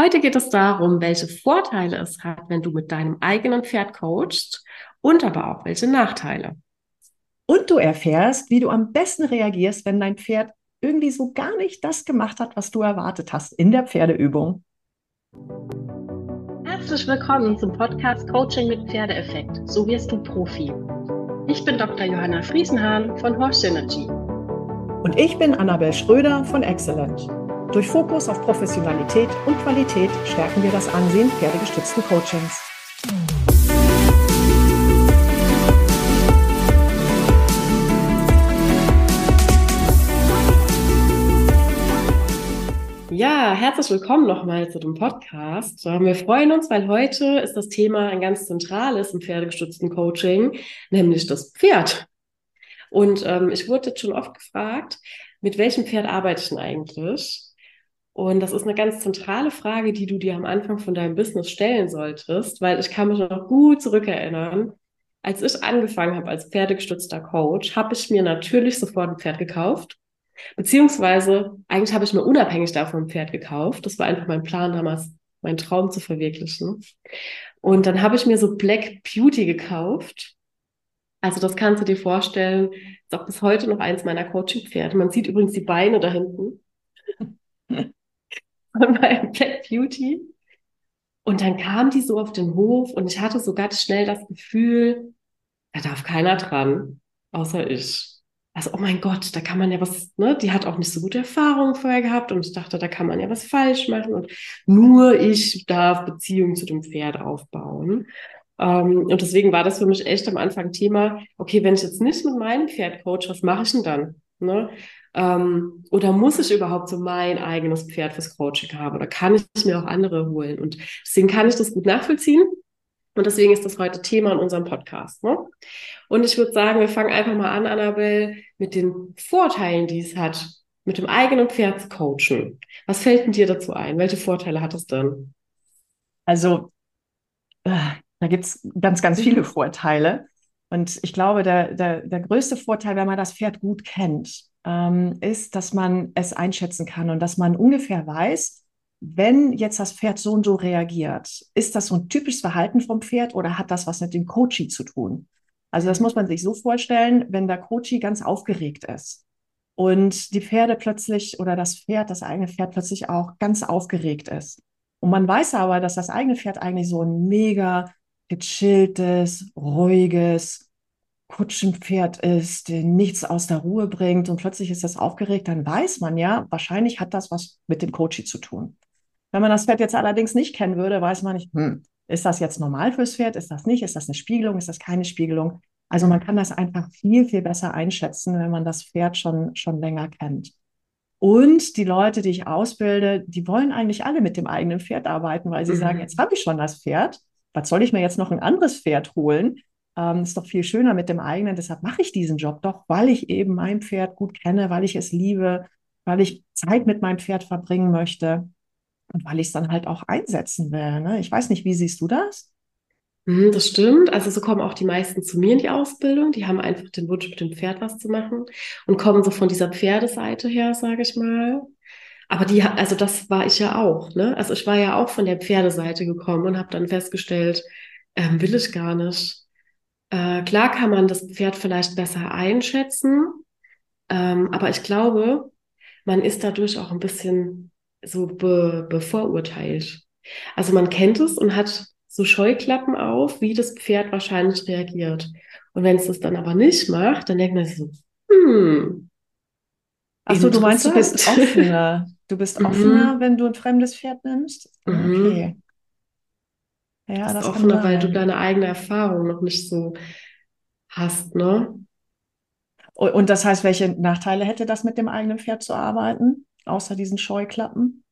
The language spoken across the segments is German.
Heute geht es darum, welche Vorteile es hat, wenn du mit deinem eigenen Pferd coachst und aber auch welche Nachteile. Und du erfährst, wie du am besten reagierst, wenn dein Pferd irgendwie so gar nicht das gemacht hat, was du erwartet hast in der Pferdeübung. Herzlich willkommen zum Podcast Coaching mit Pferdeeffekt. So wirst du Profi. Ich bin Dr. Johanna Friesenhahn von Horse Synergy. Und ich bin Annabel Schröder von Excellent. Durch Fokus auf Professionalität und Qualität stärken wir das Ansehen pferdegestützten Coachings. Ja, herzlich willkommen nochmal zu dem Podcast. Wir freuen uns, weil heute ist das Thema ein ganz zentrales im pferdegestützten Coaching, nämlich das Pferd. Und ähm, ich wurde jetzt schon oft gefragt, mit welchem Pferd arbeite ich denn eigentlich? Und das ist eine ganz zentrale Frage, die du dir am Anfang von deinem Business stellen solltest, weil ich kann mich noch gut zurückerinnern. Als ich angefangen habe als pferdegestützter Coach, habe ich mir natürlich sofort ein Pferd gekauft. Beziehungsweise, eigentlich habe ich mir unabhängig davon ein Pferd gekauft. Das war einfach mein Plan damals, meinen Traum zu verwirklichen. Und dann habe ich mir so Black Beauty gekauft. Also das kannst du dir vorstellen, ist auch bis heute noch eins meiner Coaching-Pferde. Man sieht übrigens die Beine da hinten. von meinem Black Beauty. Und dann kam die so auf den Hof und ich hatte so ganz schnell das Gefühl, da darf keiner dran, außer ich. Also, oh mein Gott, da kann man ja was, ne? Die hat auch nicht so gute Erfahrungen vorher gehabt und ich dachte, da kann man ja was falsch machen und nur ich darf Beziehungen zu dem Pferd aufbauen. Ähm, und deswegen war das für mich echt am Anfang Thema, okay, wenn ich jetzt nicht mit meinem Pferd coach, was mache ich denn dann? Ne? Ähm, oder muss ich überhaupt so mein eigenes Pferd fürs Coaching haben? Oder kann ich mir auch andere holen? Und deswegen kann ich das gut nachvollziehen. Und deswegen ist das heute Thema in unserem Podcast. Ne? Und ich würde sagen, wir fangen einfach mal an, Annabelle, mit den Vorteilen, die es hat, mit dem eigenen Pferd zu coachen. Was fällt denn dir dazu ein? Welche Vorteile hat es denn? Also, äh, da gibt es ganz, ganz viele Vorteile. Und ich glaube, der, der, der größte Vorteil, wenn man das Pferd gut kennt, ähm, ist, dass man es einschätzen kann und dass man ungefähr weiß, wenn jetzt das Pferd so und so reagiert, ist das so ein typisches Verhalten vom Pferd oder hat das was mit dem Coachie zu tun? Also das muss man sich so vorstellen, wenn der Coachie ganz aufgeregt ist und die Pferde plötzlich oder das Pferd, das eigene Pferd plötzlich auch ganz aufgeregt ist. Und man weiß aber, dass das eigene Pferd eigentlich so ein mega gechilltes, ruhiges, Kutschenpferd ist, der nichts aus der Ruhe bringt und plötzlich ist das aufgeregt, dann weiß man ja, wahrscheinlich hat das was mit dem Coachie zu tun. Wenn man das Pferd jetzt allerdings nicht kennen würde, weiß man nicht, hm, ist das jetzt normal fürs Pferd? Ist das nicht? Ist das eine Spiegelung? Ist das keine Spiegelung? Also man kann das einfach viel, viel besser einschätzen, wenn man das Pferd schon, schon länger kennt. Und die Leute, die ich ausbilde, die wollen eigentlich alle mit dem eigenen Pferd arbeiten, weil sie mhm. sagen, jetzt habe ich schon das Pferd. Was soll ich mir jetzt noch ein anderes Pferd holen? Ähm, ist doch viel schöner mit dem eigenen. Deshalb mache ich diesen Job doch, weil ich eben mein Pferd gut kenne, weil ich es liebe, weil ich Zeit mit meinem Pferd verbringen möchte und weil ich es dann halt auch einsetzen will. Ne? Ich weiß nicht, wie siehst du das? Mhm, das stimmt. Also so kommen auch die meisten zu mir in die Ausbildung. Die haben einfach den Wunsch, mit dem Pferd was zu machen und kommen so von dieser Pferdeseite her, sage ich mal. Aber die, also das war ich ja auch. Ne? Also ich war ja auch von der Pferdeseite gekommen und habe dann festgestellt, ähm, will ich gar nicht. Äh, klar kann man das Pferd vielleicht besser einschätzen, ähm, aber ich glaube, man ist dadurch auch ein bisschen so be bevorurteilt. Also man kennt es und hat so Scheuklappen auf, wie das Pferd wahrscheinlich reagiert. Und wenn es das dann aber nicht macht, dann denkt man sich so, hm. Achso, du meinst, du bist offener. Du bist offener, mhm. wenn du ein fremdes Pferd nimmst? Mhm. Okay. Ja, das offener, weil du deine eigene Erfahrung noch nicht so hast, ne? Und das heißt, welche Nachteile hätte das mit dem eigenen Pferd zu arbeiten, außer diesen Scheuklappen?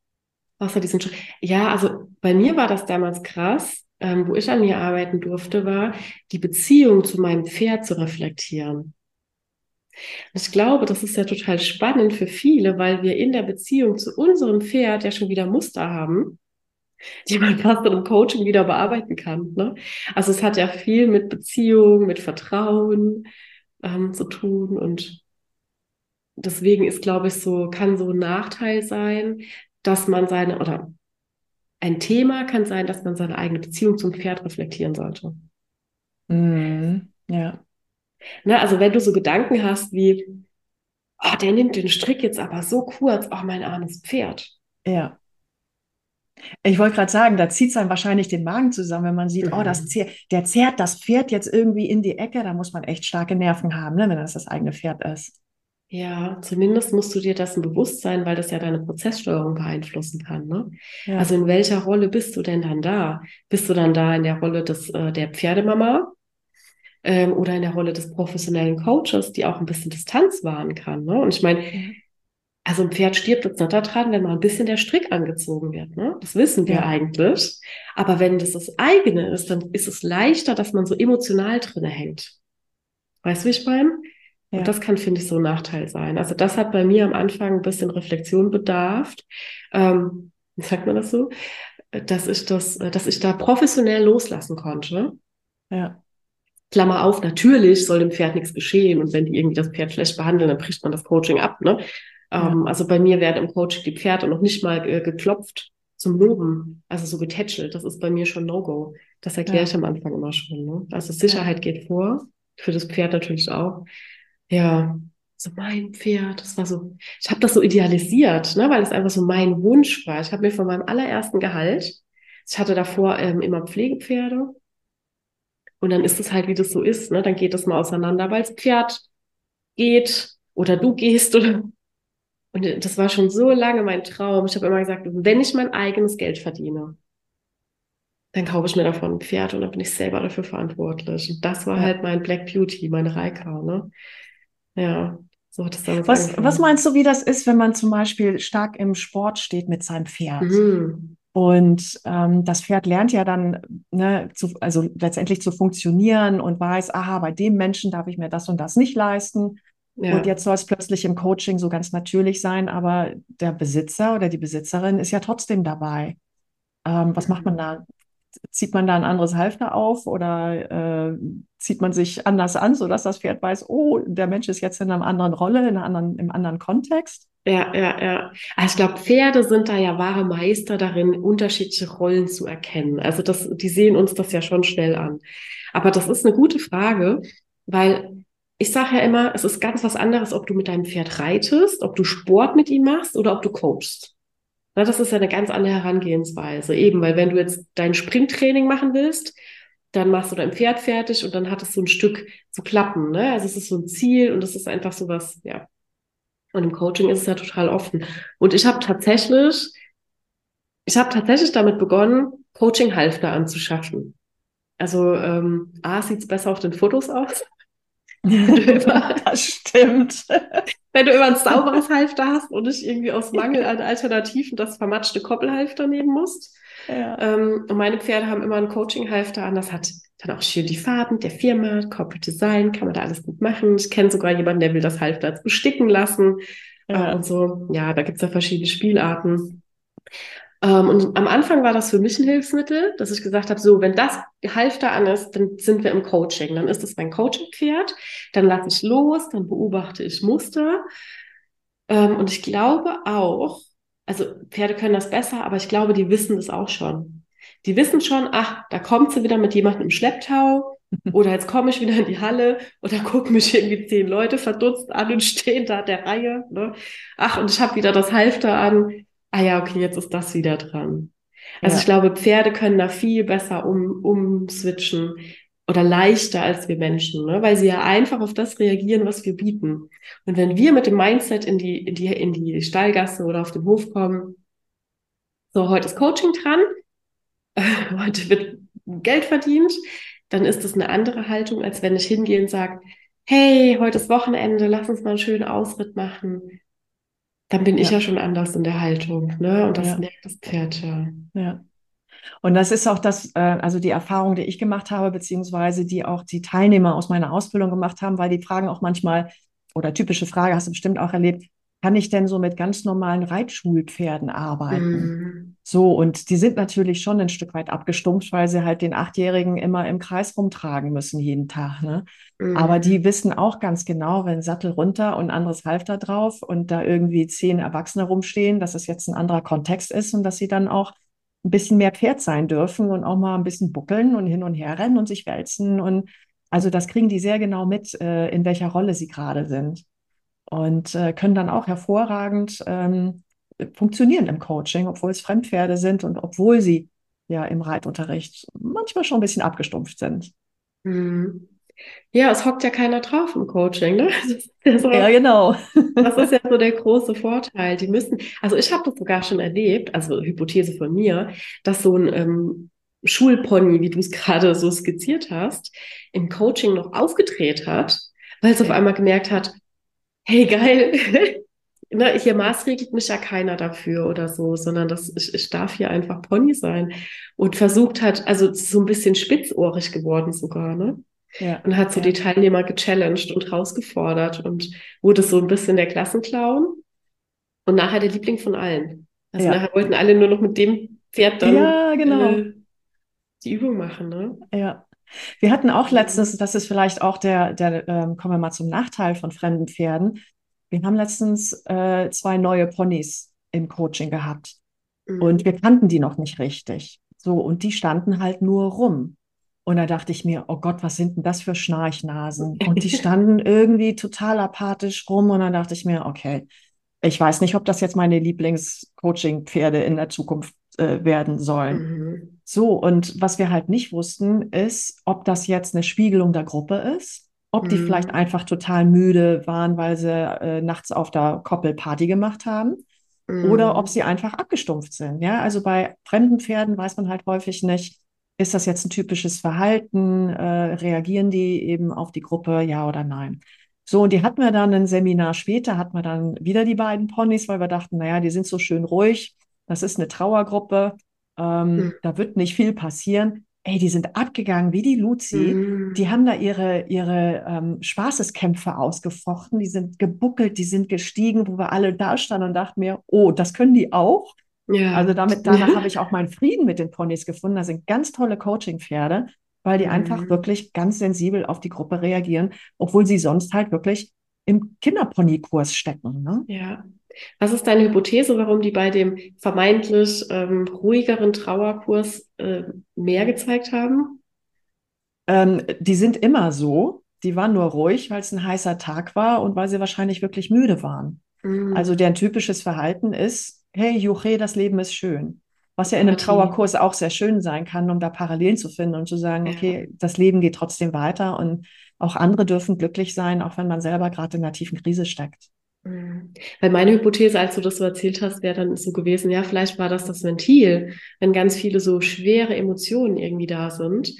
Außer diesen Scheu Ja, also bei mir war das damals krass, ähm, wo ich an mir arbeiten durfte, war die Beziehung zu meinem Pferd zu reflektieren. Ich glaube, das ist ja total spannend für viele, weil wir in der Beziehung zu unserem Pferd ja schon wieder Muster haben die man fast in einem Coaching wieder bearbeiten kann. Ne? Also es hat ja viel mit Beziehung, mit Vertrauen ähm, zu tun und deswegen ist, glaube ich, so, kann so ein Nachteil sein, dass man seine, oder ein Thema kann sein, dass man seine eigene Beziehung zum Pferd reflektieren sollte. Mhm. Ja. Ne, also wenn du so Gedanken hast wie, oh, der nimmt den Strick jetzt aber so kurz, oh, mein armes Pferd. Ja. Ich wollte gerade sagen, da zieht es dann wahrscheinlich den Magen zusammen, wenn man sieht, oh, das Mhm. zehrt, der zerrt das Pferd jetzt irgendwie in die Ecke. Da muss man echt starke Nerven haben, ne, wenn das das eigene Pferd ist. Ja, zumindest musst du dir dessen bewusst sein, weil das ja deine Prozesssteuerung beeinflussen kann. Ne? Ja. Also in welcher Rolle bist du denn dann da? Bist du dann da in der Rolle des, äh, der Pferdemama ähm, oder in der Rolle des professionellen Coaches, die auch ein bisschen Distanz wahren kann? Ne? Und ich meine. Also ein Pferd stirbt jetzt nicht daran, wenn mal ein bisschen der Strick angezogen wird. Ne? Das wissen wir Ja. eigentlich. Aber wenn das das eigene ist, dann ist es leichter, dass man so emotional drinne hängt. Weißt du, wie ich meine? Ja. Und das kann, finde ich, so ein Nachteil sein. Also das hat bei mir am Anfang ein bisschen Reflexion bedarf. Ähm, wie sagt man das so? Dass ich das, dass ich da professionell loslassen konnte. Ja. Klammer auf, natürlich soll dem Pferd nichts geschehen. Und wenn die irgendwie das Pferd schlecht behandeln, dann bricht man das Coaching ab. Ne? Ja. Ähm, also bei mir werden im Coaching die Pferde noch nicht mal äh, geklopft zum Loben, also so getätschelt. Das ist bei mir schon No-Go. Das erkläre Ja. ich am Anfang immer schon. Ne? Also Sicherheit geht vor, für das Pferd natürlich auch. Ja, so mein Pferd, das war so, ich habe das so idealisiert, ne, weil es einfach so mein Wunsch war. Ich habe mir von meinem allerersten Gehalt, ich hatte davor ähm, immer Pflegepferde und dann ist es halt, wie das so ist, ne, dann geht das mal auseinander, weil das Pferd geht oder du gehst oder und das war schon so lange mein Traum. Ich habe immer gesagt, wenn ich mein eigenes Geld verdiene, dann kaufe ich mir davon ein Pferd und dann bin ich selber dafür verantwortlich. Und das war Ja. halt mein Black Beauty, meine Reika, ne? Ja, so hat es damals Was, angefangen. was meinst du, wie das ist, wenn man zum Beispiel stark im Sport steht mit seinem Pferd? Mhm. Und ähm, das Pferd lernt ja dann, ne, zu, also letztendlich zu funktionieren und weiß, aha, bei dem Menschen darf ich mir das und das nicht leisten. Ja. Und jetzt soll es plötzlich im Coaching so ganz natürlich sein, aber der Besitzer oder die Besitzerin ist ja trotzdem dabei. Ähm, was macht man da? Zieht man da ein anderes Halfter auf oder äh, zieht man sich anders an, sodass das Pferd weiß, oh, der Mensch ist jetzt in einer anderen Rolle, in einer anderen, im anderen Kontext? Ja, ja, ja. Also ich glaube, Pferde sind da ja wahre Meister darin, unterschiedliche Rollen zu erkennen. Also das, die sehen uns das ja schon schnell an. Aber das ist eine gute Frage, weil ich sage ja immer, es ist ganz was anderes, ob du mit deinem Pferd reitest, ob du Sport mit ihm machst oder ob du coachst. Na, das ist ja eine ganz andere Herangehensweise. Eben, weil wenn du jetzt dein Springtraining machen willst, dann machst du dein Pferd fertig und dann hat es so ein Stück zu klappen. Ne? Also es ist so ein Ziel und es ist einfach so was, ja. Und im Coaching ist es ja total offen. Und ich habe tatsächlich, ich habe tatsächlich damit begonnen, Coaching-Halfter anzuschaffen. Also ähm, A, sieht's besser auf den Fotos aus. das stimmt. Wenn du immer ein sauberes Halfter hast und nicht irgendwie aus Mangel an Alternativen das vermatschte Koppelhalfter nehmen musst. Ja. Ähm, und meine Pferde haben immer ein Coaching-Halfter an. Das hat dann auch schön die Farben der Firma, Corporate Design, kann man da alles gut machen. Ich kenne sogar jemanden, der will das Halfter besticken lassen. Ja. Äh, und so. Ja, da gibt's ja verschiedene Spielarten. Ähm, und am Anfang war das für mich ein Hilfsmittel, dass ich gesagt habe, so, wenn das Halfter an ist, dann sind wir im Coaching. Dann ist es mein Coaching-Pferd. Dann lasse ich los, dann beobachte ich Muster. Ähm, und ich glaube auch, also Pferde können das besser, aber ich glaube, die wissen das auch schon. Die wissen schon, ach, da kommt sie wieder mit jemandem im Schlepptau oder jetzt komme ich wieder in die Halle und da gucken mich irgendwie zehn Leute verdutzt an und stehen da der Reihe. Ne? Ach, und ich habe wieder das Halfter an. Ah ja, okay, jetzt ist das wieder dran. Also Ja. ich glaube, Pferde können da viel besser um, umswitchen oder leichter als wir Menschen, ne? weil sie ja einfach auf das reagieren, was wir bieten. Und wenn wir mit dem Mindset in die, in die, in die Stallgasse oder auf den Hof kommen, so, heute ist Coaching dran, heute wird Geld verdient, dann ist das eine andere Haltung, als wenn ich hingehe und sage, hey, heute ist Wochenende, lass uns mal einen schönen Ausritt machen. Dann bin ich Ja. ja schon anders in der Haltung, ne? Und das Ja. merkt das Pferd ja. Ja. Und das ist auch das, äh, also die Erfahrung, die ich gemacht habe, beziehungsweise die auch die Teilnehmer aus meiner Ausbildung gemacht haben, weil die fragen auch manchmal, oder typische Frage hast du bestimmt auch erlebt, kann ich denn so mit ganz normalen Reitschulpferden arbeiten? Mhm. So, und die sind natürlich schon ein Stück weit abgestumpft, weil sie halt den Achtjährigen immer im Kreis rumtragen müssen jeden Tag, ne? Aber Mhm. die wissen auch ganz genau, wenn Sattel runter und anderes Halfter drauf und da irgendwie zehn Erwachsene rumstehen, dass es jetzt ein anderer Kontext ist und dass sie dann auch ein bisschen mehr Pferd sein dürfen und auch mal ein bisschen buckeln und hin und her rennen und sich wälzen. Und also das kriegen die sehr genau mit, äh, in welcher Rolle sie gerade sind. Und äh, können dann auch hervorragend ähm, funktionieren im Coaching, obwohl es Fremdpferde sind und obwohl sie ja im Reitunterricht manchmal schon ein bisschen abgestumpft sind. Mhm. Ja, es hockt ja keiner drauf im Coaching, ne? Ja, so, ja, genau. das ist ja so der große Vorteil. Die müssen, also ich habe das sogar schon erlebt, also Hypothese von mir, dass so ein ähm, Schulpony, wie du es gerade so skizziert hast, im Coaching noch aufgedreht hat, weil es auf einmal gemerkt hat, hey geil, ne, hier maßregelt mich ja keiner dafür oder so, sondern das, ich, ich darf hier einfach Pony sein und versucht hat, also so ein bisschen spitzohrig geworden sogar, ne? Ja, und hat so ja. die Teilnehmer gechallenged und herausgefordert und wurde so ein bisschen der Klassenclown und nachher der Liebling von allen. Also ja. nachher wollten alle nur noch mit dem Pferd dann ja, genau. äh, die Übung machen, ne? Ja. Wir hatten auch letztens, das ist vielleicht auch der, der ähm, kommen wir mal zum Nachteil von fremden Pferden. Wir haben letztens äh, zwei neue Ponys im Coaching gehabt mhm. und wir kannten die noch nicht richtig. So, und die standen halt nur rum. Und da dachte ich mir, oh Gott, was sind denn das für Schnarchnasen? Und die standen irgendwie total apathisch rum. Und dann dachte ich mir, okay, ich weiß nicht, ob das jetzt meine Lieblings-Coaching-Pferde in der Zukunft äh, werden sollen. Mhm. So, und was wir halt nicht wussten, ist, ob das jetzt eine Spiegelung der Gruppe ist, ob mhm. die vielleicht einfach total müde waren, weil sie äh, nachts auf der Koppel Party gemacht haben. Mhm. Oder ob sie einfach abgestumpft sind. Ja, also bei fremden Pferden weiß man halt häufig nicht, ist das jetzt ein typisches Verhalten? Äh, reagieren die eben auf die Gruppe, ja oder nein? So, und die hatten wir dann ein Seminar später, hatten wir dann wieder die beiden Ponys, weil wir dachten, naja, die sind so schön ruhig. Das ist eine Trauergruppe. Ähm, mhm. Da wird nicht viel passieren. Ey, die sind abgegangen wie die Luzi. Mhm. Die haben da ihre, ihre ähm, Spaßeskämpfe ausgefochten. Die sind gebuckelt, die sind gestiegen, wo wir alle da standen und dachten mir, oh, das können die auch. Ja. Also damit, danach habe ich auch meinen Frieden mit den Ponys gefunden. Das sind ganz tolle Coaching-Pferde, weil die mhm. einfach wirklich ganz sensibel auf die Gruppe reagieren, obwohl sie sonst halt wirklich im Kinderpony-Kurs stecken. Ne? Ja. Was ist deine Hypothese, warum die bei dem vermeintlich ähm, ruhigeren Trauerkurs äh, mehr gezeigt haben? Ähm, die sind immer so. Die waren nur ruhig, weil es ein heißer Tag war und weil sie wahrscheinlich wirklich müde waren. Mhm. Also deren typisches Verhalten ist, hey, Juche, das Leben ist schön. Was ja in einem Trauerkurs auch sehr schön sein kann, um da Parallelen zu finden und zu sagen, okay, das Leben geht trotzdem weiter und auch andere dürfen glücklich sein, auch wenn man selber gerade in einer tiefen Krise steckt. Mhm. Weil meine Hypothese, als du das so erzählt hast, wäre dann so gewesen, ja, vielleicht war das das Ventil, wenn ganz viele so schwere Emotionen irgendwie da sind,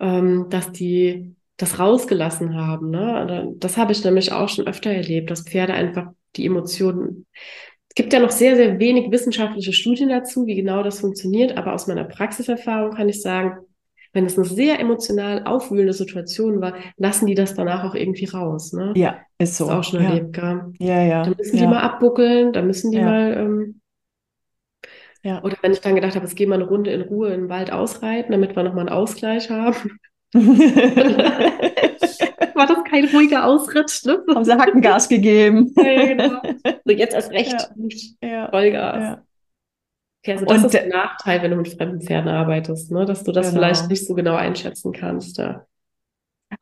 ähm, dass die das rausgelassen haben. Ne? Das habe ich nämlich auch schon öfter erlebt, dass Pferde einfach die Emotionen es gibt ja noch sehr, sehr wenig wissenschaftliche Studien dazu, wie genau das funktioniert, aber aus meiner Praxiserfahrung kann ich sagen, wenn es eine sehr emotional aufwühlende Situation war, lassen die das danach auch irgendwie raus. Ne? Ja, ist so. Ist auch schon ja. erlebt, gell? Ja, ja. Da müssen ja. die mal abbuckeln, da müssen die ja. mal. Ähm, ja. Oder wenn ich dann gedacht habe, jetzt gehen wir eine Runde in Ruhe in den Wald ausreiten, damit wir nochmal einen Ausgleich haben. war das kein ruhiger Ausritt. Ne? Haben sie Hackengas gegeben. ja, genau. So jetzt erst recht. Ja. Vollgas. Ja. Okay, also das Und ist der Nachteil, wenn du mit fremden Pferden arbeitest, ne? dass du das genau. vielleicht nicht so genau einschätzen kannst. Ja.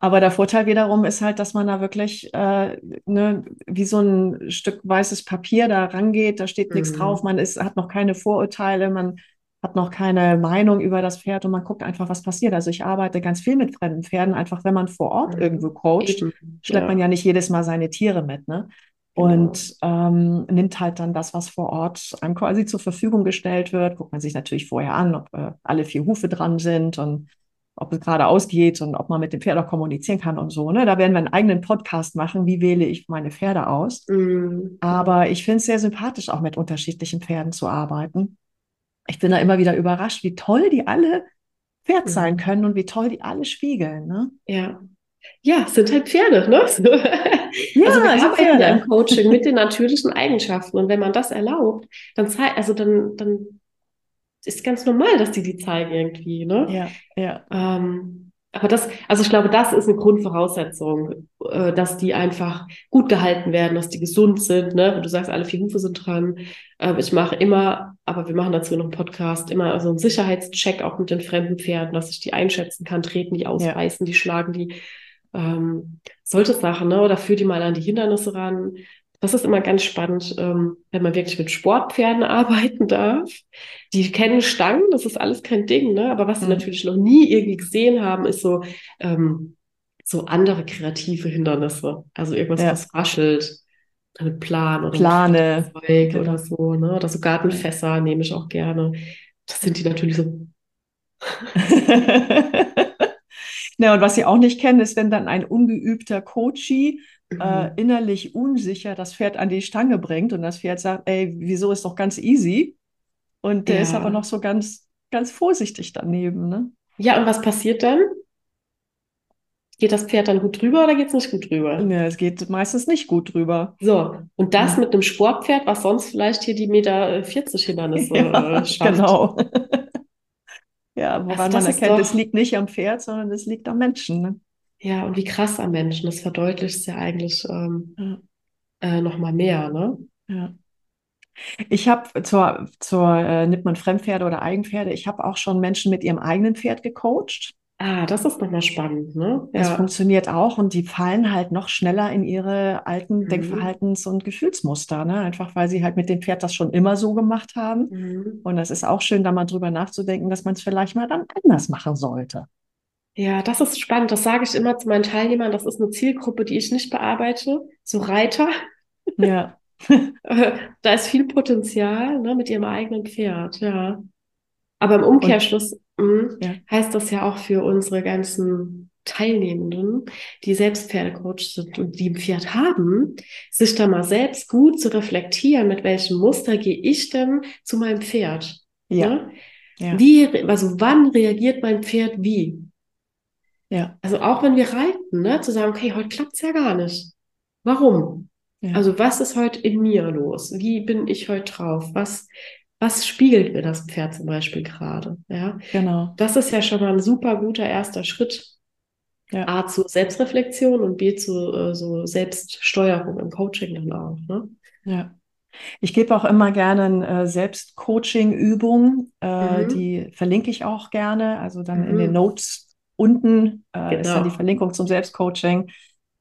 Aber der Vorteil wiederum ist halt, dass man da wirklich äh, ne, wie so ein Stück weißes Papier da rangeht, da steht mhm. nichts drauf, man ist, hat noch keine Vorurteile, man hat noch keine Meinung über das Pferd und man guckt einfach, was passiert. Also ich arbeite ganz viel mit fremden Pferden, einfach wenn man vor Ort mhm. irgendwo coacht, Eben. schleppt ja. man ja nicht jedes Mal seine Tiere mit, ne? Genau. Und ähm, nimmt halt dann das, was vor Ort einem quasi zur Verfügung gestellt wird. Guckt man sich natürlich vorher an, ob äh, alle vier Hufe dran sind und ob es gerade ausgeht und ob man mit dem Pferd auch kommunizieren kann und so. Ne? Da werden wir einen eigenen Podcast machen, wie wähle ich meine Pferde aus. Mhm. Aber ich finde es sehr sympathisch, auch mit unterschiedlichen Pferden zu arbeiten ich bin da immer wieder überrascht, wie toll die alle Pferd sein mhm. können und wie toll die alle spiegeln. Ne? Ja. Ja, es sind halt Pferde, ne? Ja, also wir arbeiten ja im Coaching mit den natürlichen Eigenschaften und wenn man das erlaubt, dann zeigt, also dann, dann ist ganz normal, dass die die zeigen irgendwie, ne? Ja, ja. Ähm, Aber das, also ich glaube, das ist eine Grundvoraussetzung, äh, dass die einfach gut gehalten werden, dass die gesund sind. Ne? Du sagst, alle vier Hufe sind dran. Ähm, ich mache immer, aber wir machen dazu noch einen Podcast, immer so einen Sicherheitscheck auch mit den fremden Pferden, dass ich die einschätzen kann, treten die ausreißen, ja. die schlagen die. Ähm, solche Sachen, ne? Oder führ die mal an die Hindernisse ran. Das ist immer ganz spannend, ähm, wenn man wirklich mit Sportpferden arbeiten darf. Die kennen Stangen, das ist alles kein Ding, ne? Aber was sie mhm. natürlich noch nie irgendwie gesehen haben, ist so, ähm, so andere kreative Hindernisse. Also irgendwas, ja. was raschelt. Eine Plan oder Plane. Zeug oder so, ne? Oder so Gartenfässer nehme ich auch gerne. Das sind die natürlich so. Na, und was sie auch nicht kennen, ist, wenn dann ein ungeübter Coachie äh, mhm. innerlich unsicher das Pferd an die Stange bringt und das Pferd sagt, ey, wieso ist doch ganz easy? Und der ja. ist aber noch so ganz, ganz vorsichtig daneben. Ne? Ja, und was passiert dann? Geht das Pferd dann gut drüber oder geht es nicht gut drüber? Ja, es geht meistens nicht gut drüber. So, und das ja. mit einem Sportpferd, was sonst vielleicht hier die Meter 40 Hindernisse ja, äh, schafft. Genau. Ja, woran also man erkennt, es liegt nicht am Pferd, sondern es liegt am Menschen. Ne? Ja, und wie krass am Menschen, das verdeutlicht es ja eigentlich ähm, ja. Äh, nochmal mehr, ne? Ja. Ich habe zur, zur äh, nimmt man Fremdpferde oder Eigenpferde, ich habe auch schon Menschen mit ihrem eigenen Pferd gecoacht. Ah, das ist nochmal spannend, ne? Das ja. funktioniert auch und die fallen halt noch schneller in ihre alten mhm. Denkverhaltens- und Gefühlsmuster, ne? Einfach weil sie halt mit dem Pferd das schon immer so gemacht haben. Mhm. Und das ist auch schön, da mal drüber nachzudenken, dass man es vielleicht mal dann anders machen sollte. Ja, das ist spannend. Das sage ich immer zu meinen Teilnehmern. Das ist eine Zielgruppe, die ich nicht bearbeite. So Reiter. Ja. da ist viel Potenzial ne, mit ihrem eigenen Pferd, ja. Aber im Umkehrschluss mh, hm, ja. heißt das ja auch für unsere ganzen Teilnehmenden, die selbst Pferdecoach sind und die ein Pferd haben, sich da mal selbst gut zu reflektieren, mit welchem Muster gehe ich denn zu meinem Pferd? Ja. Ne? ja. Wie, also wann reagiert mein Pferd wie? Ja. Also auch wenn wir reiten, ne, zu sagen, okay, heute klappt es ja gar nicht. Warum? Ja. Also was ist heute in mir los? Wie bin ich heute drauf? Was, was spiegelt mir das Pferd zum Beispiel gerade? Ja, genau. Das ist ja schon mal ein super guter erster Schritt. Ja. A zu Selbstreflexion und B zu äh, so Selbststeuerung im Coaching dann auch. Ne? Ja. Ich gebe auch immer gerne äh, Selbstcoaching-Übungen, äh, mhm. die verlinke ich auch gerne, also dann mhm. in den mhm. Notes Unten äh, genau. ist dann die genau. Verlinkung zum Selbstcoaching.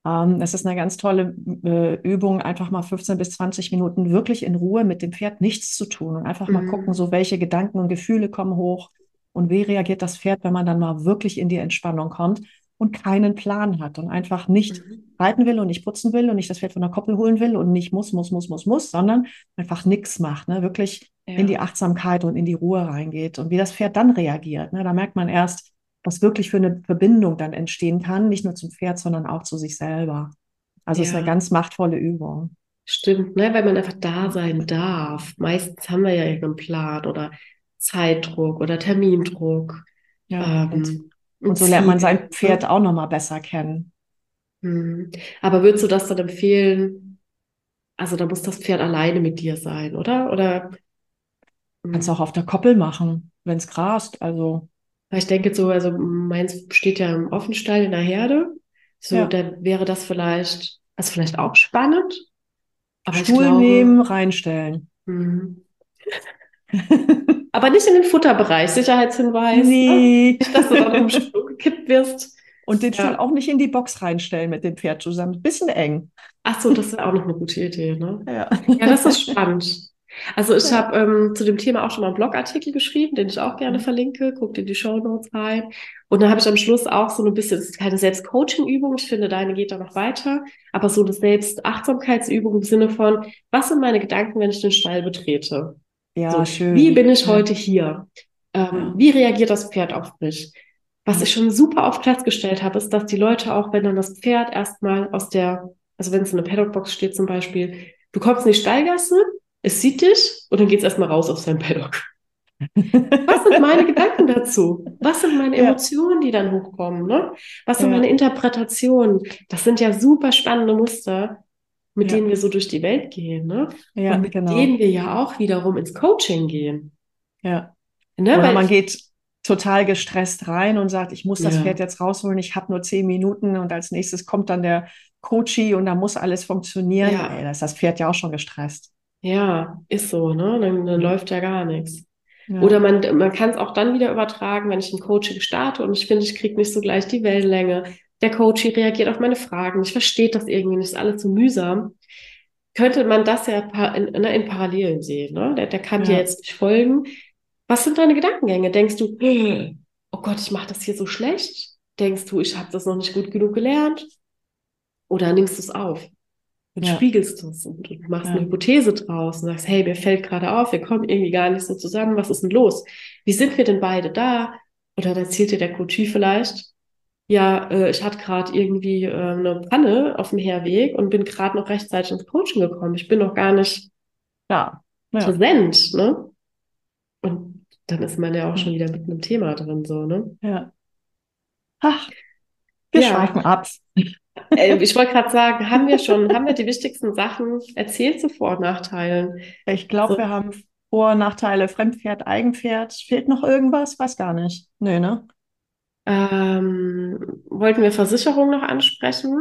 Ähm, das ist eine ganz tolle äh, Übung, einfach mal 15 bis 20 Minuten wirklich in Ruhe mit dem Pferd nichts zu tun und einfach mhm. mal gucken, so welche Gedanken und Gefühle kommen hoch und wie reagiert das Pferd, wenn man dann mal wirklich in die Entspannung kommt und keinen Plan hat und einfach nicht mhm. reiten will und nicht putzen will und nicht das Pferd von der Koppel holen will und nicht muss, muss, muss, muss, muss, sondern einfach nichts macht, ne? wirklich ja. in die Achtsamkeit und in die Ruhe reingeht und wie das Pferd dann reagiert. Ne? Da merkt man erst, was wirklich für eine Verbindung dann entstehen kann, nicht nur zum Pferd, sondern auch zu sich selber. Also ja. ist eine ganz machtvolle Übung. Stimmt, ne? weil man einfach da sein darf. Meistens haben wir ja irgendeinen Plan oder Zeitdruck oder Termindruck. Ja, ähm, und, und so lernt man sein Pferd auch nochmal besser kennen. Mhm. Aber würdest du das dann empfehlen? Also da muss das Pferd alleine mit dir sein, oder? Oder kannst du auch auf der Koppel machen, wenn es grast. Also ich denke so, also meins steht ja im Offenstall in der Herde. So, ja. da wäre das vielleicht, also vielleicht auch spannend. Aber Stuhl glaube, nehmen, reinstellen. Mhm. aber nicht in den Futterbereich, Sicherheitshinweis. Nee. Nicht, dass du dann umgekippt wirst. Und den ja. Stuhl auch nicht in die Box reinstellen mit dem Pferd zusammen. Bisschen eng. Ach so, das ist auch noch eine gute Idee, ne? Ja. Ja, das ist spannend. Also ich ja. habe ähm, zu dem Thema auch schon mal einen Blogartikel geschrieben, den ich auch gerne mhm. verlinke. Guckt in die Show Notes rein. Und dann habe ich am Schluss auch so ein bisschen, das ist keine Selbst-Coaching-Übung, ich finde, deine geht da noch weiter, aber so eine Selbst-Achtsamkeitsübung im Sinne von, was sind meine Gedanken, wenn ich den Stall betrete? Ja, so, schön. Wie bin ich heute hier? Ähm, ja. Wie reagiert das Pferd auf mich? Was ich schon super oft festgestellt habe, ist, dass die Leute auch, wenn dann das Pferd erstmal aus der, also wenn es in der Paddockbox steht zum Beispiel, du kommst in die Stallgasse, es sieht dich und dann geht es erstmal raus auf sein Paddock. Was sind meine Gedanken dazu? Was sind meine Emotionen, die dann hochkommen? Ne? Was sind ja. meine Interpretationen? Das sind ja super spannende Muster, mit ja. denen wir so durch die Welt gehen. Ne? Ja, und mit genau. denen wir ja auch wiederum ins Coaching gehen. Ja. Ne? Oder Weil, man geht total gestresst rein und sagt, ich muss das. Pferd jetzt rausholen, ich habe nur zehn Minuten und als nächstes kommt dann der Coachie und da muss alles funktionieren. Ja. Ey, da ist das Pferd ja auch schon gestresst. Ja, ist so, ne? Dann, dann läuft ja gar nichts. Ja. Oder man, man kann es auch dann wieder übertragen, wenn ich ein Coaching starte und ich finde, ich kriege nicht so gleich die Wellenlänge. Der Coach reagiert auf meine Fragen, ich verstehe das irgendwie nicht, ist alles so mühsam. Könnte man das ja in, in, in Parallelen sehen, ne? Der, der kann dir Ja. jetzt nicht folgen. Was sind deine Gedankengänge? Denkst du, oh Gott, ich mache das hier so schlecht? Denkst du, ich habe das noch nicht gut genug gelernt? Oder nimmst du es auf und Ja. spiegelst es und, und machst Ja. eine Hypothese draus und sagst, hey, mir fällt gerade auf, wir kommen irgendwie gar nicht so zusammen, was ist denn los? Wie sind wir denn beide da? Oder dann erzählt dir der Coachie vielleicht, ja, äh, ich hatte gerade irgendwie äh, eine Panne auf dem Herweg und bin gerade noch rechtzeitig ins Coaching gekommen. Ich bin noch gar nicht ja. Ja. präsent, ne? Und dann ist man ja auch schon wieder mit einem Thema drin, so, ne? Ja. Ach, wir schweifen ab. Äh, ich wollte gerade sagen, haben wir schon, haben wir die wichtigsten Sachen erzählt zu Vor- und Nachteilen? Ich glaube, So. wir haben Vor- und Nachteile, Fremdpferd, Eigenpferd. Fehlt noch irgendwas? Weiß gar nicht. Nö, ne? Ähm, wollten wir Versicherung noch ansprechen?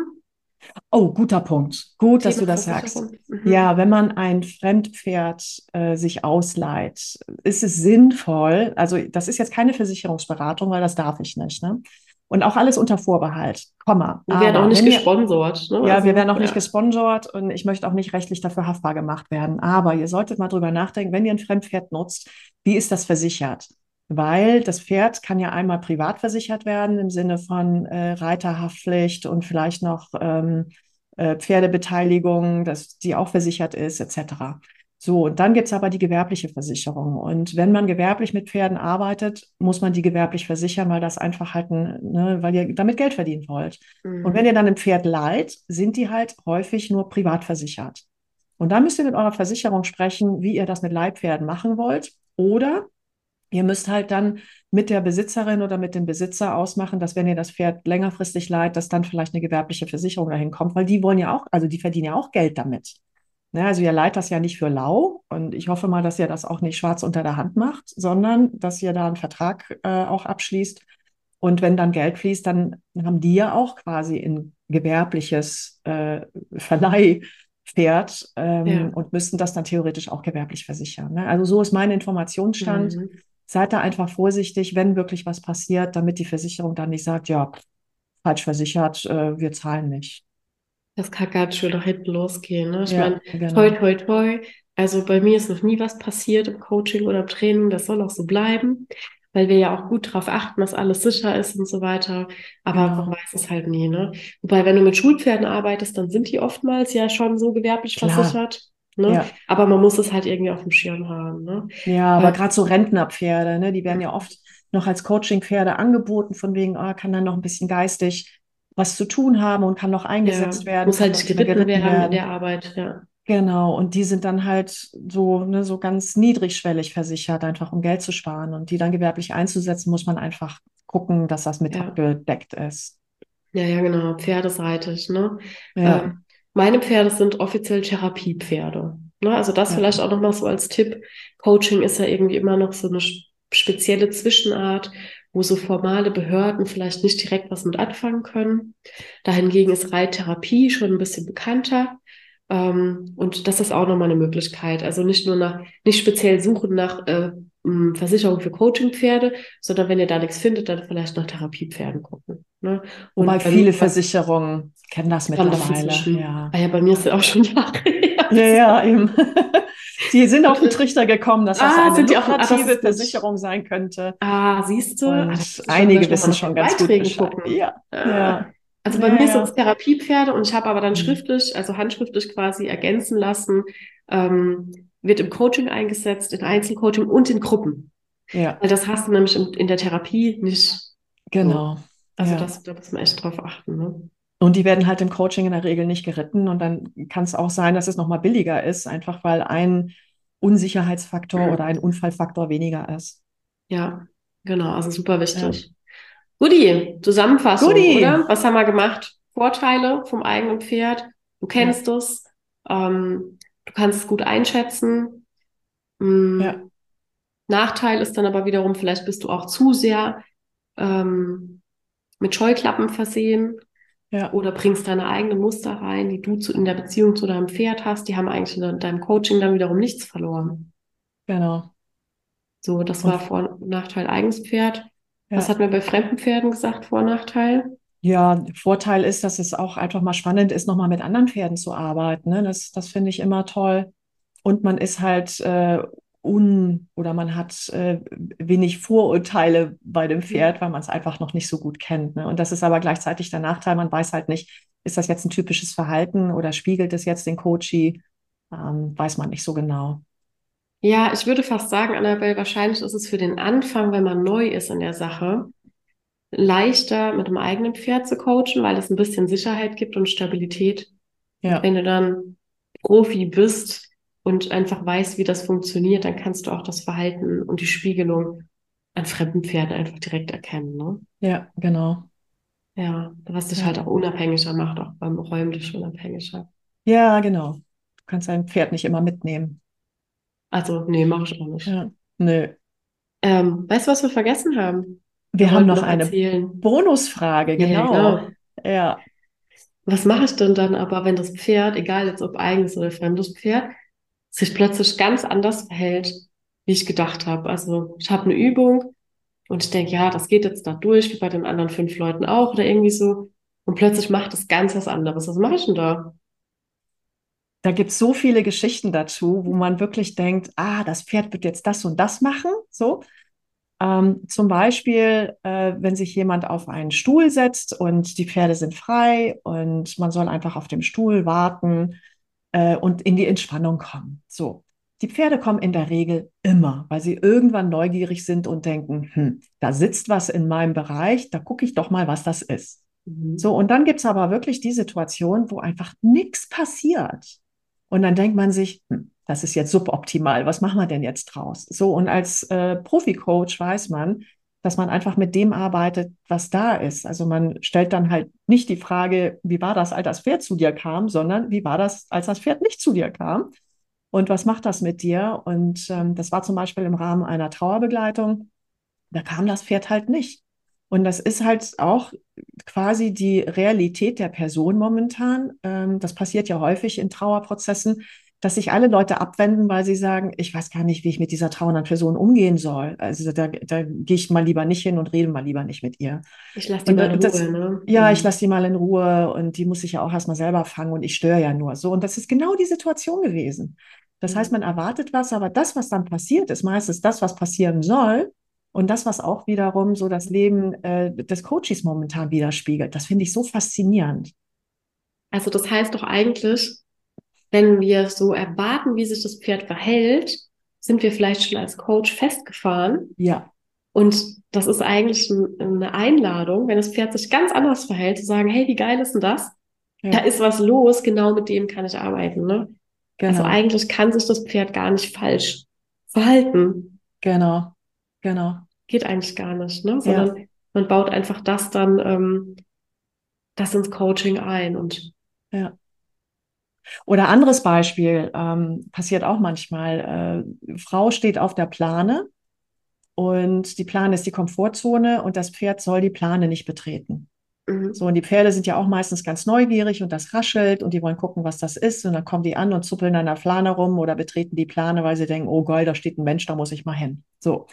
Oh, guter Punkt. Gut, dass du Thema das sagst. Mhm. Ja, wenn man ein Fremdpferd äh, sich ausleiht, ist es sinnvoll, also das ist jetzt keine Versicherungsberatung, weil das darf ich nicht, ne? Und auch alles unter Vorbehalt, Komma. Wir werden Aber auch nicht gesponsert. Ne? Ja, Also, wir werden auch nicht ja. gesponsert und ich möchte auch nicht rechtlich dafür haftbar gemacht werden. Aber ihr solltet mal drüber nachdenken, wenn ihr ein Fremdpferd nutzt, wie ist das versichert? Weil das Pferd kann ja einmal privat versichert werden im Sinne von äh, Reiterhaftpflicht und vielleicht noch ähm, äh, Pferdebeteiligung, dass die auch versichert ist, etc. So, und dann gibt's aber die gewerbliche Versicherung. Und wenn man gewerblich mit Pferden arbeitet, muss man die gewerblich versichern, weil das einfach halt ein, ne, weil ihr damit Geld verdienen wollt. Mhm. Und wenn ihr dann ein Pferd leiht, sind die halt häufig nur privat versichert. Und da müsst ihr mit eurer Versicherung sprechen, wie ihr das mit Leihpferden machen wollt. Oder ihr müsst halt dann mit der Besitzerin oder mit dem Besitzer ausmachen, dass wenn ihr das Pferd längerfristig leiht, dass dann vielleicht eine gewerbliche Versicherung dahin kommt, weil die wollen ja auch, also die verdienen ja auch Geld damit. Ne, also ihr leiht das ja nicht für lau und ich hoffe mal, dass ihr das auch nicht schwarz unter der Hand macht, sondern dass ihr da einen Vertrag äh, auch abschließt. Und wenn dann Geld fließt, dann haben die ja auch quasi ein gewerbliches äh, Verleihpferd ähm, Ja. und müssten das dann theoretisch auch gewerblich versichern. Ne? Also so ist mein Informationsstand. Mhm. Seid da einfach vorsichtig, wenn wirklich was passiert, damit die Versicherung dann nicht sagt, ja, falsch versichert, äh, wir zahlen nicht. Das kann ganz schön nach hinten losgehen. Ne? Ich Ja, meine, genau. toi, toi, toi. Also bei mir ist noch nie was passiert im Coaching oder im Training. Das soll auch so bleiben, weil wir ja auch gut darauf achten, dass alles sicher ist und so weiter. Aber Genau. man weiß es halt nie. Ne? Wobei, wenn du mit Schulpferden arbeitest, dann sind die oftmals ja schon so gewerblich Klar. versichert. Ne? Ja. Aber man muss es halt irgendwie auf dem Schirm haben. Ne? Ja, aber gerade so Rentnerpferde, ne, die werden ja oft noch als Coachingpferde angeboten, von wegen, ah, kann dann noch ein bisschen geistig was zu tun haben und kann noch eingesetzt Ja, werden, muss halt geritten geritten werden in werden. der Arbeit. Ja. Genau, und die sind dann halt so, ne, so ganz niedrigschwellig versichert, einfach um Geld zu sparen. Und die dann gewerblich einzusetzen, muss man einfach gucken, dass das mit Ja. abgedeckt ist. Ja, ja, genau, pferdeseitig, ne? Ja, Ähm, meine Pferde sind offiziell Therapiepferde. Ne? Also das Ja. vielleicht auch nochmal so als Tipp. Coaching ist ja irgendwie immer noch so eine spezielle Zwischenart, wo so formale Behörden vielleicht nicht direkt was mit anfangen können. Dahingegen ist Reittherapie schon ein bisschen bekannter. Ähm, und das ist auch nochmal eine Möglichkeit. Also nicht nur nach, nicht speziell suchen nach äh, Versicherung für Coachingpferde, sondern wenn ihr da nichts findet, dann vielleicht nach Therapiepferden gucken. Ne? Und wobei bei viele Versicherungen kennen das mittlerweile. Ja. Ah ja, bei mir ist es auch schon Jahre. Ja, ja, eben. Die sind auf den Trichter gekommen, dass das Ah, eine sind ah, lukrative ist gut. Versicherung sein könnte. Ah, siehst du? Und Ah, einige wissen schon ganz gut Beiträgen Bescheid. gucken. Ja, Ah. ja. Also bei Ja, mir ja. sind es Therapiepferde und ich habe aber dann Mhm. schriftlich, also handschriftlich quasi ergänzen lassen, ähm, wird im Coaching eingesetzt, in Einzelcoaching und in Gruppen. Ja, Weil das hast du nämlich in, in der Therapie nicht. genau. Also Ja. das, da muss man echt drauf achten. Ne? Und die werden halt im Coaching in der Regel nicht geritten. Und dann kann es auch sein, dass es nochmal billiger ist, einfach weil ein Unsicherheitsfaktor Mhm. oder ein Unfallfaktor weniger ist. Ja, genau, also super wichtig. Guti, Zusammenfassung, Guti. oder? Was haben wir gemacht? Vorteile vom eigenen Pferd. Du kennst es. Ähm, du kannst es gut einschätzen. Mm, Ja. Nachteil ist dann aber wiederum, vielleicht bist du auch zu sehr ähm, mit Scheuklappen versehen Ja, oder bringst deine eigenen Muster rein, die du zu, in der Beziehung zu deinem Pferd hast. Die haben eigentlich in deinem Coaching dann wiederum nichts verloren. genau. So, das Und war Vor- und Nachteil eigenes Pferd. Was ja. hat man bei fremden Pferden gesagt, Vor- und Nachteil? Ja, Vorteil ist, dass es auch einfach mal spannend ist, nochmal mit anderen Pferden zu arbeiten. Ne? Das, das finde ich immer toll. Und man ist halt äh, un oder man hat äh, wenig Vorurteile bei dem. Pferd, weil man es einfach noch nicht so gut kennt. Ne? Und das ist aber gleichzeitig der Nachteil, man weiß halt nicht, ist das jetzt ein typisches Verhalten oder spiegelt es jetzt den Coachee? Ähm, weiß man nicht so genau. Ja, ich würde fast sagen, Annabelle, wahrscheinlich ist es für den Anfang, wenn man neu ist in der Sache, leichter mit dem eigenen Pferd zu coachen, weil es ein bisschen Sicherheit gibt und Stabilität. Ja, Wenn du dann Profi bist und einfach weißt, wie das funktioniert, dann kannst du auch das Verhalten und die Spiegelung an fremden Pferden einfach direkt erkennen, ne? ja, genau. Ja, was dich Ja. halt auch unabhängiger macht, auch beim räumlich unabhängiger. Ja, genau. Du kannst dein Pferd nicht immer mitnehmen. Also, nee, mache ich auch nicht. Ja, nö. Ähm, weißt du, was wir vergessen haben? Wir Wir haben noch noch eine erzählen. Bonusfrage, Ja, ja, genau. genau. Ja, Was mache ich denn dann aber, wenn das Pferd, egal jetzt ob eigenes oder fremdes Pferd, sich plötzlich ganz anders verhält, wie ich gedacht habe? Also ich habe eine Übung und ich denke, ja, das geht jetzt da durch, wie bei den anderen fünf Leuten auch oder irgendwie so. Und plötzlich macht es ganz was anderes. Was mache ich denn da? da gibt es so viele Geschichten dazu, wo man wirklich denkt, ah, das Pferd wird jetzt das und das machen. So. Ähm, zum Beispiel, äh, wenn sich jemand auf einen Stuhl setzt und die Pferde sind frei und man soll einfach auf dem Stuhl warten äh, und in die Entspannung kommen. So. Die Pferde kommen in der Regel immer, weil sie irgendwann neugierig sind und denken, hm, da sitzt was in meinem Bereich, da gucke ich doch mal, was das ist. Mhm. So, und dann gibt es aber wirklich die Situation, wo einfach nichts passiert. Und dann denkt man sich, hm, das ist jetzt suboptimal, was machen wir denn jetzt draus? So, und als äh, Profi-Coach weiß man, dass man einfach mit dem arbeitet, was da ist. Also man stellt dann halt nicht die Frage, wie war das, als das Pferd zu dir kam, sondern wie war das, als das Pferd nicht zu dir kam? Und was macht das mit dir? Und ähm, das war zum Beispiel im Rahmen einer Trauerbegleitung. Da kam das Pferd halt nicht. Und das ist halt auch quasi die Realität der Person momentan. Ähm, das passiert ja häufig in Trauerprozessen, dass sich alle Leute abwenden, weil sie sagen, ich weiß gar nicht, wie ich mit dieser trauernden Person umgehen soll. Also da, da gehe ich mal lieber nicht hin und rede mal lieber nicht mit ihr. Ich lasse die Und mal in das, Ruhe, ne? ja, ich Mhm. lasse die mal in Ruhe und die muss sich ja auch erstmal selber fangen und ich störe ja nur. So, und das ist genau die Situation gewesen. Das heißt, Mhm. man erwartet was, aber das, was dann passiert, ist meistens das, was passieren soll. Und das, was auch wiederum so das Leben äh, des Coaches momentan widerspiegelt. Das finde ich so faszinierend. Also das heißt doch eigentlich, wenn wir so erwarten, wie sich das Pferd verhält, sind wir vielleicht schon als Coach festgefahren. Ja, Und das ist eigentlich ein, eine Einladung, wenn das Pferd sich ganz anders verhält, zu sagen, hey, wie geil ist denn das? Da ja, ist was los, genau mit dem kann ich arbeiten, ne? Also genau, eigentlich kann sich das Pferd gar nicht falsch verhalten. genau, genau. Geht eigentlich gar nicht, ne? Ja, Sondern man baut einfach das dann, ähm, das ins Coaching ein und ja. Oder anderes Beispiel, ähm, passiert auch manchmal. Äh, Frau steht auf der Plane und die Plane ist die Komfortzone und das Pferd soll die Plane nicht betreten. mhm. So, und die Pferde sind ja auch meistens ganz neugierig und das raschelt und die wollen gucken, was das ist. Und dann kommen die an und zuppeln an der Plane rum oder betreten die Plane, weil sie denken, oh geil, da steht ein Mensch, da muss ich mal hin. So.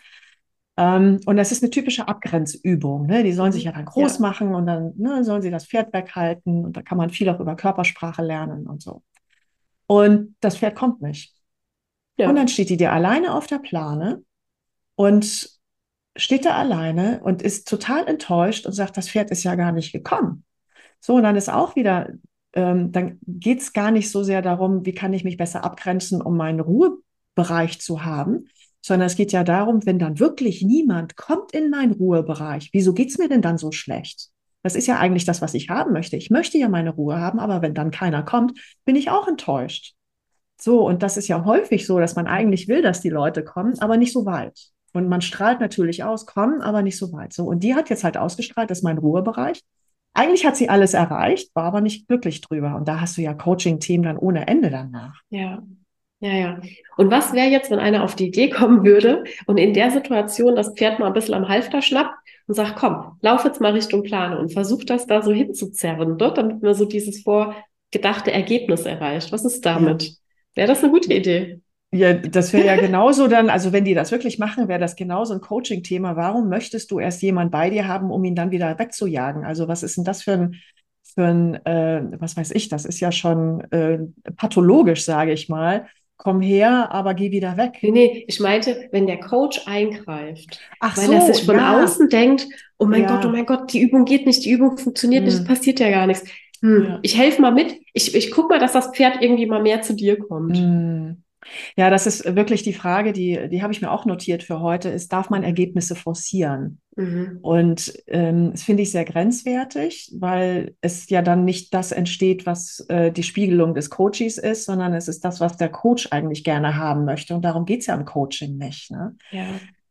Ähm, und das ist eine typische Abgrenzübung. Ne? Die sollen sich ja dann groß Ja. machen und dann ne, sollen sie das Pferd weghalten. Und da kann man viel auch über Körpersprache lernen und so. Und das Pferd kommt nicht. Und Ja. dann steht die dir alleine auf der Plane und steht da alleine und ist total enttäuscht und sagt, das Pferd ist ja gar nicht gekommen. So, und dann ist auch wieder, ähm, dann geht es gar nicht so sehr darum, wie kann ich mich besser abgrenzen, um meinen Ruhebereich zu haben, sondern es geht ja darum, wenn dann wirklich niemand kommt in meinen Ruhebereich, wieso geht es mir denn dann so schlecht? Das ist ja eigentlich das, was ich haben möchte. Ich möchte ja meine Ruhe haben, aber wenn dann keiner kommt, bin ich auch enttäuscht. So, und das ist ja häufig so, dass man eigentlich will, dass die Leute kommen, aber nicht so weit. Und man strahlt natürlich aus, kommen, aber nicht so weit. So, und die hat jetzt halt ausgestrahlt, das ist mein Ruhebereich. Eigentlich hat sie alles erreicht, war aber nicht glücklich drüber. Und da hast du ja Coaching-Team dann ohne Ende danach. Ja. Ja, ja. Und was wäre jetzt, wenn einer auf die Idee kommen würde und in der Situation das Pferd mal ein bisschen am Halfter schnappt und sagt, komm, lauf jetzt mal Richtung Plane und versuch das da so hinzuzerren, dort, damit man so dieses vorgedachte Ergebnis erreicht. Was ist damit? Ja. Wäre das eine gute Idee? Ja, das wäre ja genauso dann, also wenn die das wirklich machen, wäre das genauso ein Coaching-Thema. Warum möchtest du erst jemanden bei dir haben, um ihn dann wieder wegzujagen? Also was ist denn das für ein, für ein äh, was weiß ich, das ist ja schon äh, pathologisch, sage ich mal komm her, aber geh wieder weg. Nee, nee, ich meinte, wenn der Coach eingreift, Ach weil so, er sich von ja. außen denkt, oh mein ja. Gott, oh mein Gott, die Übung geht nicht, die Übung funktioniert hm. nicht, es passiert ja gar nichts. Hm, ja. Ich helfe mal mit, ich, ich guck mal, dass das Pferd irgendwie mal mehr zu dir kommt. Hm. Ja, das ist wirklich die Frage, die, die habe ich mir auch notiert für heute, ist, darf man Ergebnisse forcieren? Mhm. Und ähm, das finde ich sehr grenzwertig, weil es ja dann nicht das entsteht, was äh, die Spiegelung des Coaches ist, sondern es ist das, was der Coach eigentlich gerne haben möchte. Und darum geht es ja im Coaching nicht. Ne? Ja.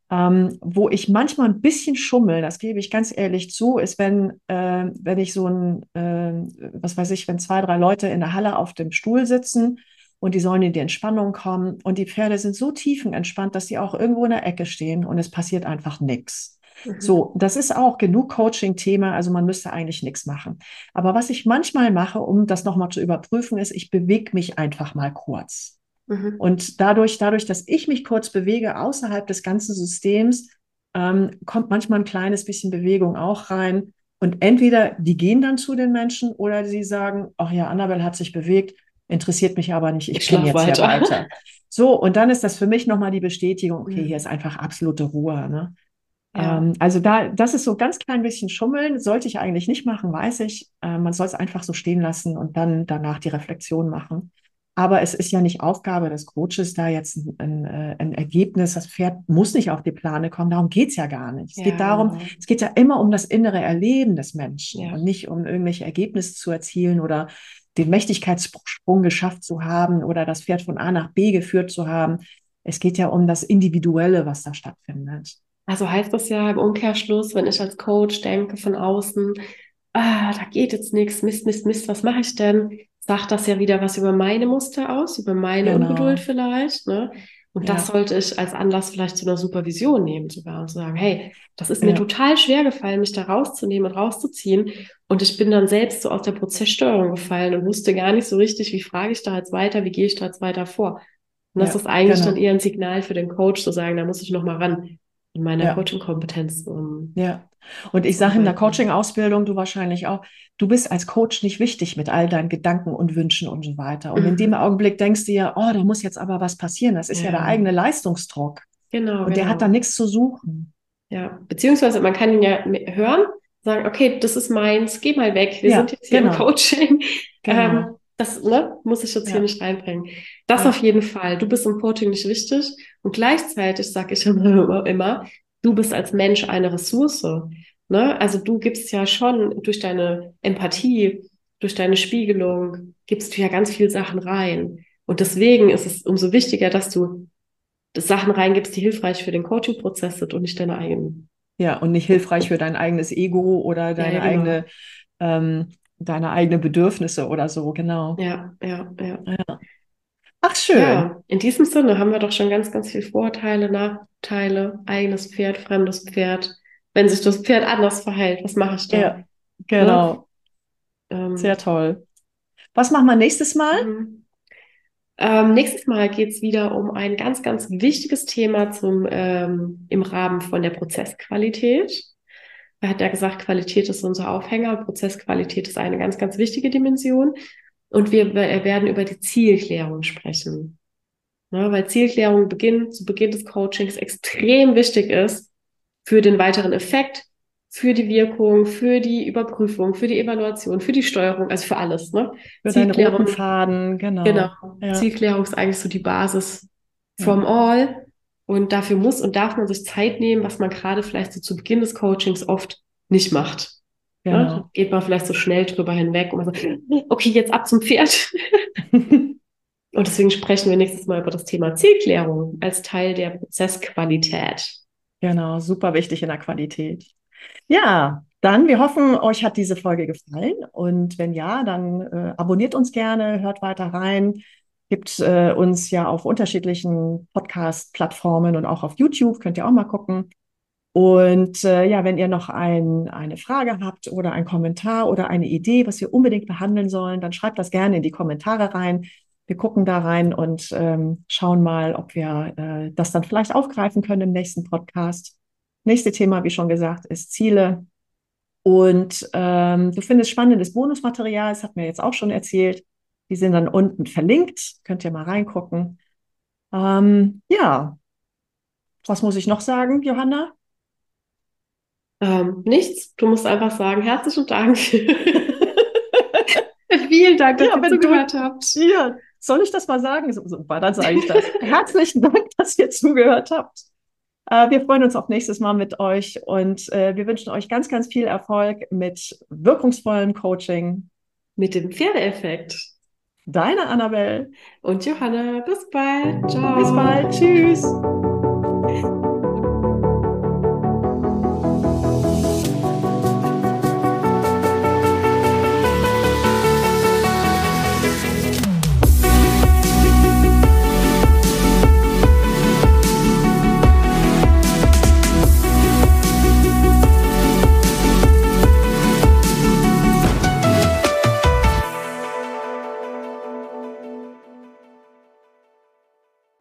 Ähm, wo ich manchmal ein bisschen schummel, das gebe ich ganz ehrlich zu, ist, wenn, äh, wenn ich so ein, äh, was weiß ich, wenn zwei, drei Leute in der Halle auf dem Stuhl sitzen und die sollen in die Entspannung kommen. Und die Pferde sind so tiefenentspannt, dass sie auch irgendwo in der Ecke stehen und es passiert einfach nichts. Mhm. So, das ist auch genug Coaching-Thema, also man müsste eigentlich nichts machen. Aber was ich manchmal mache, um das nochmal zu überprüfen, ist, ich bewege mich einfach mal kurz. Mhm. Und dadurch, dadurch, dass ich mich kurz bewege außerhalb des ganzen Systems, ähm, kommt manchmal ein kleines bisschen Bewegung auch rein. Und entweder die gehen dann zu den Menschen oder sie sagen, ach ja, Annabelle hat sich bewegt, interessiert mich aber nicht, ich, ich bin jetzt weiter. weiter. So, und dann ist das für mich nochmal die Bestätigung, okay, hier ist einfach absolute Ruhe. Ne? Ja. Ähm, also da, das ist so ganz klein bisschen Schummeln, sollte ich eigentlich nicht machen, weiß ich. Äh, man soll es einfach so stehen lassen und dann danach die Reflexion machen. Aber es ist ja nicht Aufgabe des Coaches, da jetzt ein, ein, äh, ein Ergebnis, das Pferd muss nicht auf die Plane kommen, darum geht es ja gar nicht. Es ja. geht darum, es geht ja immer um das innere Erleben des Menschen ja. und nicht um irgendwelche Ergebnisse zu erzielen oder den Mächtigkeitssprung geschafft zu haben oder das Pferd von A nach B geführt zu haben. Es geht ja um das Individuelle, was da stattfindet. Also heißt das ja im Umkehrschluss, wenn ich als Coach denke von außen, ah, da geht jetzt nichts, Mist, Mist, Mist, was mache ich denn? Sagt das ja wieder was über meine Muster aus, über meine genau. Ungeduld vielleicht. Ne? Und ja. das sollte ich als Anlass vielleicht zu einer Supervision nehmen, sogar und sagen, hey, das ist mir ja. total schwer gefallen, mich da rauszunehmen und rauszuziehen. Und ich bin dann selbst so aus der Prozesssteuerung gefallen und wusste gar nicht so richtig, wie frage ich da jetzt weiter, wie gehe ich da jetzt weiter vor. Und das ja, ist eigentlich genau. dann eher ein Signal für den Coach zu sagen, da muss ich nochmal ran in meiner ja. Coaching-Kompetenz. Um ja. Und ich sage in der Coaching-Ausbildung, du wahrscheinlich auch, du bist als Coach nicht wichtig mit all deinen Gedanken und Wünschen und so weiter. Und mhm. in dem Augenblick denkst du ja, oh, da muss jetzt aber was passieren. Das ist ja, ja der eigene Leistungsdruck. Genau. Und genau. der hat genau. da nichts zu suchen. Ja, beziehungsweise man kann ihn ja hören, sagen, okay, das ist meins, geh mal weg, wir ja, sind jetzt hier genau. im Coaching. Genau. Ähm, das ne, muss ich jetzt ja. hier nicht reinbringen. Das ja. auf jeden Fall. Du bist im Coaching nicht wichtig. Und gleichzeitig sage ich immer, immer, du bist als Mensch eine Ressource. Ne? Also du gibst ja schon durch deine Empathie, durch deine Spiegelung, gibst du ja ganz viel Sachen rein. Und deswegen ist es umso wichtiger, dass du Sachen reingibst, die hilfreich für den Coaching-Prozess sind und nicht deine eigenen. Ja, und nicht hilfreich für dein eigenes Ego oder deine ja, genau. eigene, ähm, deine eigene Bedürfnisse oder so, genau. Ja, ja, ja. ja. Ach, schön. Ja, in diesem Sinne haben wir doch schon ganz, ganz viele Vorteile, Nachteile, eigenes Pferd, fremdes Pferd. Wenn sich das Pferd anders verhält, was mache ich da? Ja, genau. Ja? Ähm, Sehr toll. Was machen wir nächstes Mal? Mhm. Ähm, nächstes Mal geht es wieder um ein ganz, ganz wichtiges Thema zum, ähm, im Rahmen von der Prozessqualität. Er hat ja gesagt, Qualität ist unser Aufhänger, Prozessqualität ist eine ganz, ganz wichtige Dimension. Und wir werden über die Zielklärung sprechen. Ja, weil Zielklärung Beginn, zu Beginn des Coachings extrem wichtig ist für den weiteren Effekt, für die Wirkung, für die Überprüfung, für die Evaluation, für die Steuerung, also für alles. Ne? Für deine roten Faden, genau. Genau. Ja. Zielklärung ist eigentlich so die Basis from ja. all. Und dafür muss und darf man sich Zeit nehmen, was man gerade vielleicht so zu Beginn des Coachings oft nicht macht. Genau. Ja, geht man vielleicht so schnell drüber hinweg und man sagt, okay, jetzt ab zum Pferd. und deswegen sprechen wir nächstes Mal über das Thema Zielklärung als Teil der Prozessqualität. Genau, super wichtig in der Qualität. Ja, dann, wir hoffen, euch hat diese Folge gefallen. Und wenn ja, dann äh, abonniert uns gerne, hört weiter rein. Gibt äh, uns ja auf unterschiedlichen Podcast-Plattformen und auch auf YouTube. Könnt ihr auch mal gucken. Und äh, ja, wenn ihr noch ein, eine Frage habt oder einen Kommentar oder eine Idee, was wir unbedingt behandeln sollen, dann schreibt das gerne in die Kommentare rein. Wir gucken da rein und ähm, schauen mal, ob wir äh, das dann vielleicht aufgreifen können im nächsten Podcast. Nächste Thema, wie schon gesagt, ist Ziele. Und ähm, du findest spannendes Bonusmaterial, das hat mir jetzt auch schon erzählt. Die sind dann unten verlinkt, könnt ihr mal reingucken. Ähm, ja, was muss ich noch sagen, Johanna? Ähm, nichts. Du musst einfach sagen, herzlichen Dank. Vielen Dank, dass ja, ihr zugehört du, habt. Ja, soll ich das mal sagen? Super, dann sage ich das. herzlichen Dank, dass ihr zugehört habt. Äh, wir freuen uns auf nächstes Mal mit euch und äh, wir wünschen euch ganz, ganz viel Erfolg mit wirkungsvollem Coaching. Mit dem Pferdeeffekt. Deine Annabelle. Und Johanna. Bis bald. Ciao. Bis bald. Tschüss.